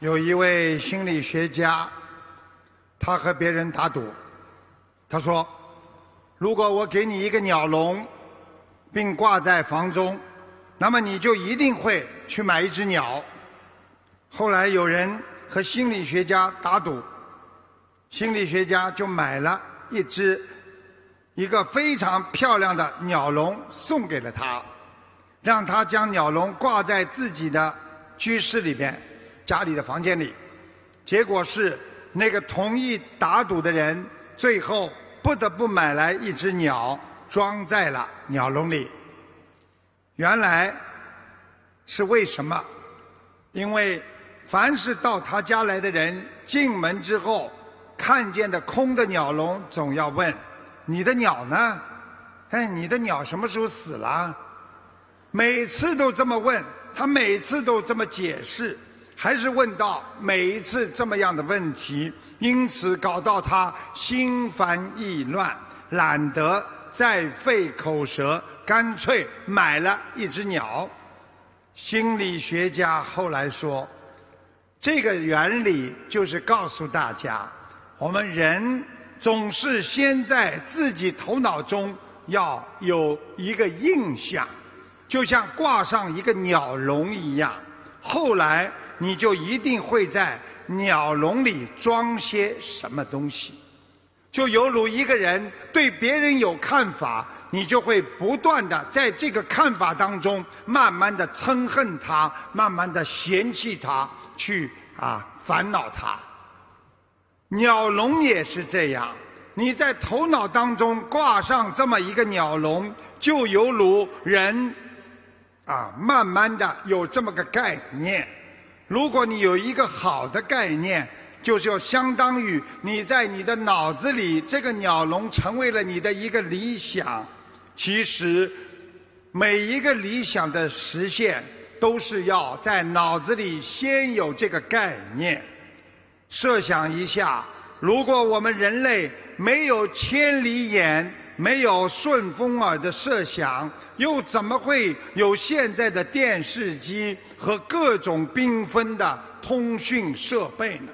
有一位心理学家，他和别人打赌，他说：“如果我给你一个鸟笼，并挂在房中，那么你就一定会去买一只鸟。”后来有人和心理学家打赌，心理学家就买了一只一个非常漂亮的鸟笼送给了他，让他将鸟笼挂在自己的居室里边。家里的房间里，结果是那个同意打赌的人，最后不得不买来一只鸟，装在了鸟笼里。原来是为什么？因为凡是到他家来的人进门之后，看见的空的鸟笼，总要问：“你的鸟呢？哎，你的鸟什么时候死了？”每次都这么问，他每次都这么解释。还是问到每一次这么样的问题，因此搞到他心烦意乱，懒得再费口舌，干脆买了一只鸟。心理学家后来说，这个原理就是告诉大家，我们人总是先在自己头脑中要有一个印象，就像挂上一个鸟笼一样，后来。你就一定会在鸟笼里装些什么东西，就犹如一个人对别人有看法，你就会不断的在这个看法当中，慢慢的憎恨他，慢慢的嫌弃他，去啊烦恼他。鸟笼也是这样，你在头脑当中挂上这么一个鸟笼，就犹如人啊慢慢的有这么个概念。如果你有一个好的概念，就是要相当于你在你的脑子里，这个鸟笼成为了你的一个理想。其实，每一个理想的实现，都是要在脑子里先有这个概念。设想一下，如果我们人类没有千里眼，没有顺风耳的设想，又怎么会有现在的电视机和各种缤纷的通讯设备呢？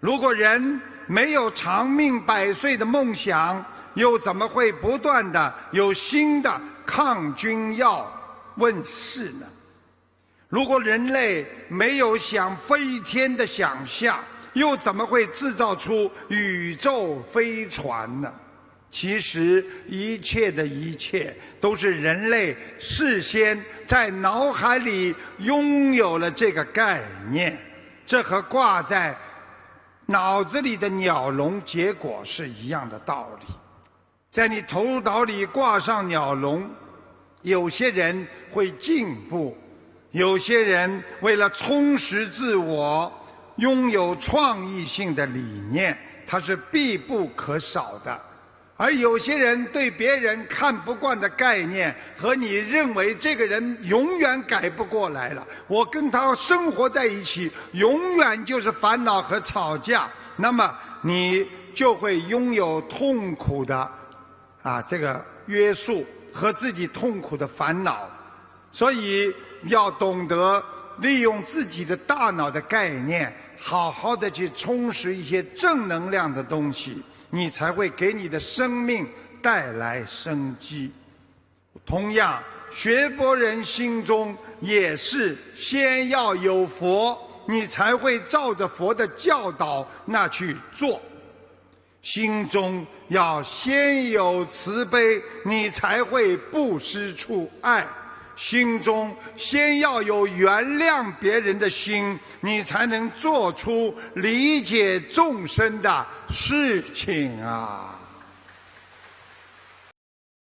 如果人没有长命百岁的梦想，又怎么会不断的有新的抗菌药问世呢？如果人类没有想飞天的想象，又怎么会制造出宇宙飞船呢？其实一切的一切都是人类事先在脑海里拥有了这个概念，这和挂在脑子里的鸟笼结果是一样的道理。在你头脑里挂上鸟笼，有些人会进步，有些人为了充实自我，拥有创意性的理念，它是必不可少的。而有些人对别人看不惯的概念，和你认为这个人永远改不过来了，我跟他生活在一起，永远就是烦恼和吵架，那么你就会拥有痛苦的啊这个约束和自己痛苦的烦恼，所以要懂得利用自己的大脑的概念，好好的去充实一些正能量的东西。你才会给你的生命带来生机。同样，学佛人心中也是先要有佛，你才会照着佛的教导那去做。心中要先有慈悲，你才会不失处爱。心中先要有原谅别人的心，你才能做出理解众生的事情啊。